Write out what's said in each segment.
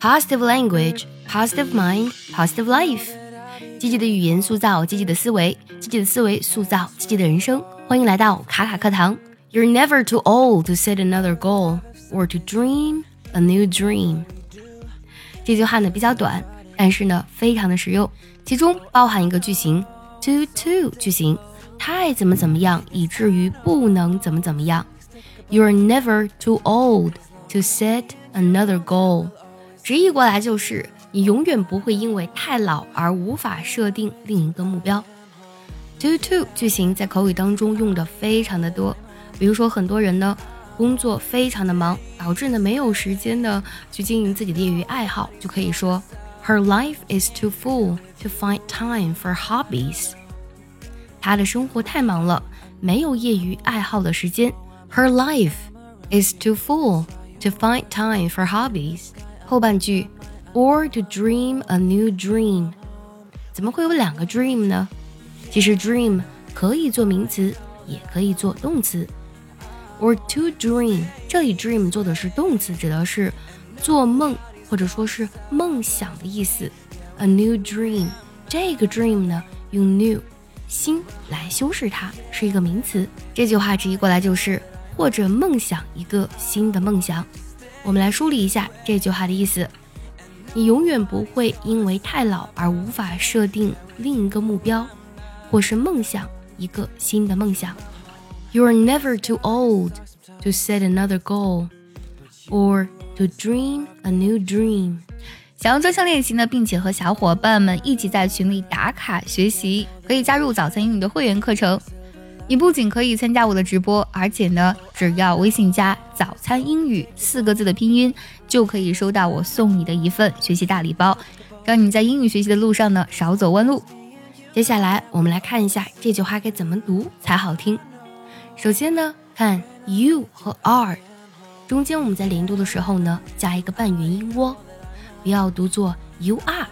Positive language, positive mind, positive life。积极的语言塑造积极的思维，积极的思维塑造积极的人生。欢迎来到卡卡课堂。You're never too old to set another goal or to dream a new dream。这句话呢比较短，但是呢非常的实用，其中包含一个句型 too too 句型，太怎么怎么样，以至于不能怎么怎么样。You're never too old to set another goal。 直译过来就是，你永远不会因为太老而无法设定另一个目标。To to 句型在口语当中用的非常的多，比如说很多人呢工作非常的忙，导致呢没有时间呢去经营自己的业余爱好，就可以说 Her life is too full to find time for hobbies。她的生活太忙了，没有业余爱好的时间。Her life is too full to find time for hobbies。后半句，or to dream a new dream，怎么会有两个 dream 呢？其实 dream 可以做名词，也可以做动词。or to dream，这里 dream 做的是动词，指的是做梦或者说是梦想的意思。a new dream，这个 dream 呢，用 new 新来修饰它，是一个名词。这句话直译过来就是或者梦想一个新的梦想。我们来梳理一下这句话的意思：你永远不会因为太老而无法设定另一个目标，或是梦想一个新的梦想。You are never too old to set another goal or to dream a new dream。想要专项练习呢，并且和小伙伴们一起在群里打卡学习，可以加入早餐英语的会员课程。你不仅可以参加我的直播，而且呢，只要微信加“早餐英语”四个字的拼音，就可以收到我送你的一份学习大礼包，让你在英语学习的路上呢少走弯路。接下来我们来看一下这句话该怎么读才好听。首先呢，看 you 和 are 中间，我们在连读的时候呢，加一个半元音窝，不要读作 you are，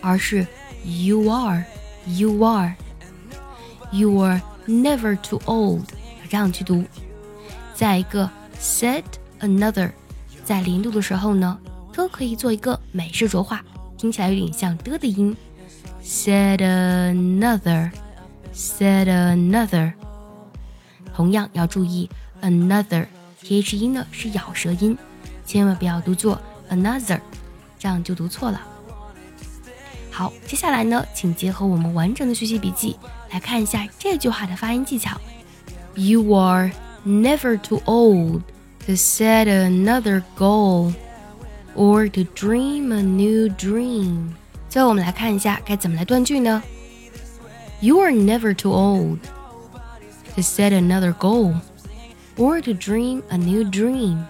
而是 you are，you are，you are。Never too old，这样去读。再一个，said another，在零度的时候呢，都可以做一个美式浊化，听起来有点像的的音。Said another，said another。同样要注意，another，th 音呢是咬舌音，千万不要读作 another，这样就读错了。好，接下来呢，请结合我们完整的学习笔记来看一下这句话的发音技巧。You are never too old to set another goal or to dream a new dream。最后我们来看一下该怎么来断句呢？You are never too old to set another goal or to dream a new dream。